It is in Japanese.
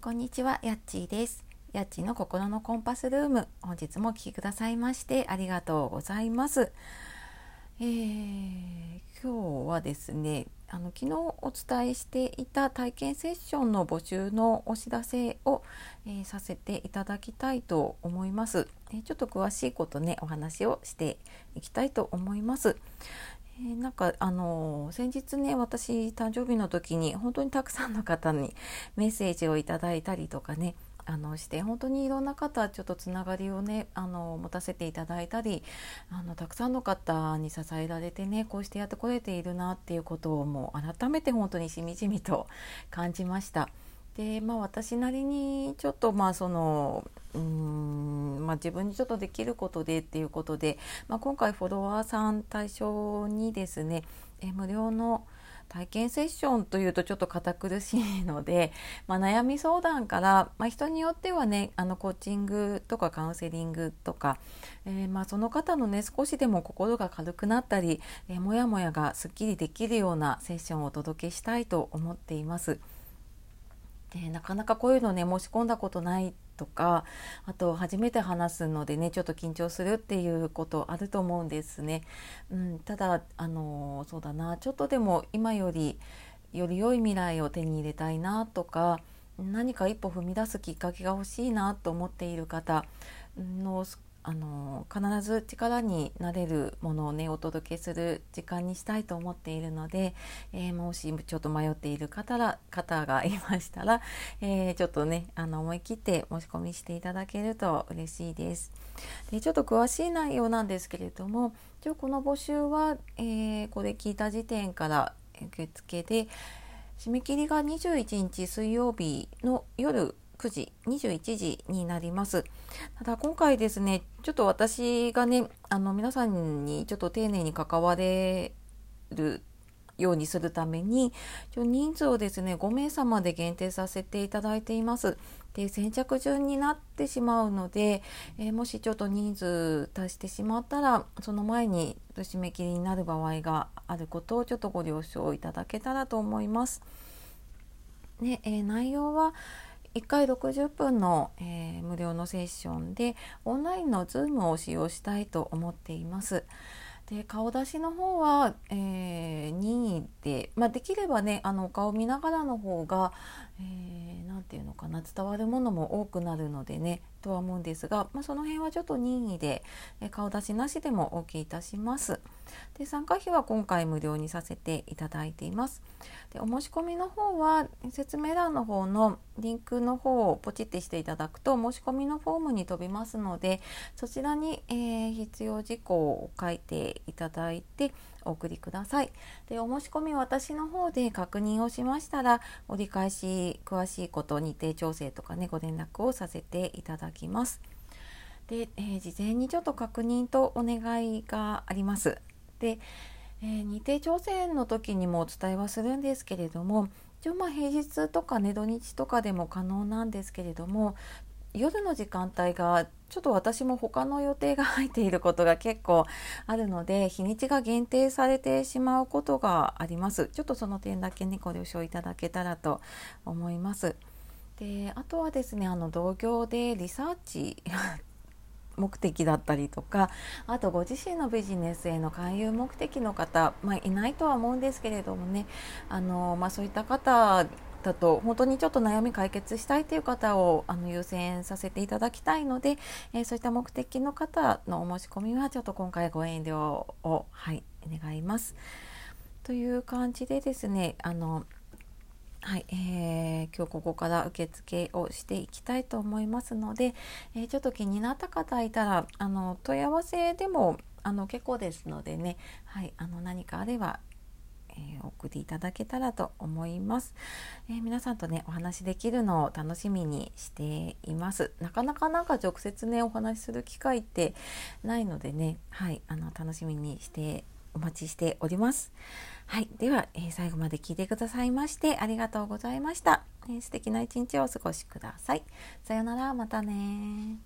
こんにちは、やっちーです。やっちーの心のコンパスルーム。本日もお聴きくださいましてありがとうございます。えー、今日はですね、あの昨日お伝えしていた体験セッションの募集のお知らせを、えー、させていただきたいと思います、えー、ちょっと詳しいことねお話をしていきたいと思います。えー、なんかあの先日ね私誕生日の時に本当にたくさんの方にメッセージをいただいたりとかねあのして本当にいろんな方ちょっとつながりをねあの持たせていただいたりあのたくさんの方に支えられてねこうしてやってこれているなっていうことをもう改めて本当にしみじみと感じました。でまあ私なりにちょっとまあそのうーん、まあ、自分にちょっとできることでっていうことで、まあ、今回フォロワーさん対象にですねえ無料の体験セッションというとちょっと堅苦しいので、まあ、悩み相談から、まあ、人によってはねあのコーチングとかカウンセリングとか、えー、まあその方のね少しでも心が軽くなったり、えー、もやもやがすっきりできるようなセッションをお届けしたいと思っています。でなかなかこういうのね申し込んだことないとかあと初めて話すのでねちょっと緊張するっていうことあると思うんですね。うん、ただあのそうだなちょっとでも今よりより良い未来を手に入れたいなとか何か一歩踏み出すきっかけが欲しいなと思っている方のあの必ず力になれるものをねお届けする時間にしたいと思っているので、えー、もしちょっと迷っている方ら方がいましたら、えー、ちょっとねあの思い切って申し込みしていただけると嬉しいです。でちょっと詳しい内容なんですけれども一応この募集は、えー、これ聞いた時点から受付で締め切りが21日水曜日の夜9時21時になりますただ今回ですねちょっと私がねあの皆さんにちょっと丁寧に関われるようにするために人数をですね5名様で限定させていただいていますで先着順になってしまうので、えー、もしちょっと人数足してしまったらその前に締め切りになる場合があることをちょっとご了承いただけたらと思います。ねえー、内容は、1回60分の、えー、無料のセッションでオンラインの Zoom を使用したいと思っています。で顔出しの方は、えー、任意で、まあ、できればねあの顔見ながらの方が何、えー、て言うのかな伝わるものも多くなるのでねとは思うんですが、まあ、その辺はちょっと任意で、え顔出しなしでもお受けいたします。で参加費は今回無料にさせていただいています。でお申し込みの方は説明欄の方のリンクの方をポチってしていただくと申し込みのフォームに飛びますのでそちらに、えー、必要事項を書いていただいてお送りください。でお申し込み私の方で確認をしましたら折り返し詳しいこと日程調整とかねご連絡をさせていただきます。で、えー、事前にちょっと確認とお願いがあります。で、えー、日程調整の時にもお伝えはするんですけれども一応まあ平日とかね土日とかでも可能なんですけれども夜の時間帯がちょっと私も他の予定が入っていることが結構あるので日にちが限定されてしまうことがありますちょっとその点だけねご了承いただけたらと思いますであとはですねあの同業でリサーチ 目的だったりとかあとご自身のビジネスへの勧誘目的の方、まあ、いないとは思うんですけれどもねあの、まあ、そういった方だと本当にちょっと悩み解決したいという方をあの優先させていただきたいので、えー、そういった目的の方のお申し込みはちょっと今回ご遠慮を、はい、願います。という感じでですねあのはい、えー、今日ここから受付をしていきたいと思いますので、えー、ちょっと気になった方いたらあの問い合わせでもあの結構ですのでね、はい、あの何かあればえー、お送りいただけたらと思います、えー、皆さんとねお話できるのを楽しみにしています。なかなかなんか直接ねお話しする機会ってないのでねはいあの楽しみにしてお待ちしておりますはい。では、えー、最後まで聞いてくださいましてありがとうございました。えー、素敵な一日をお過ごしください。さようなら、またね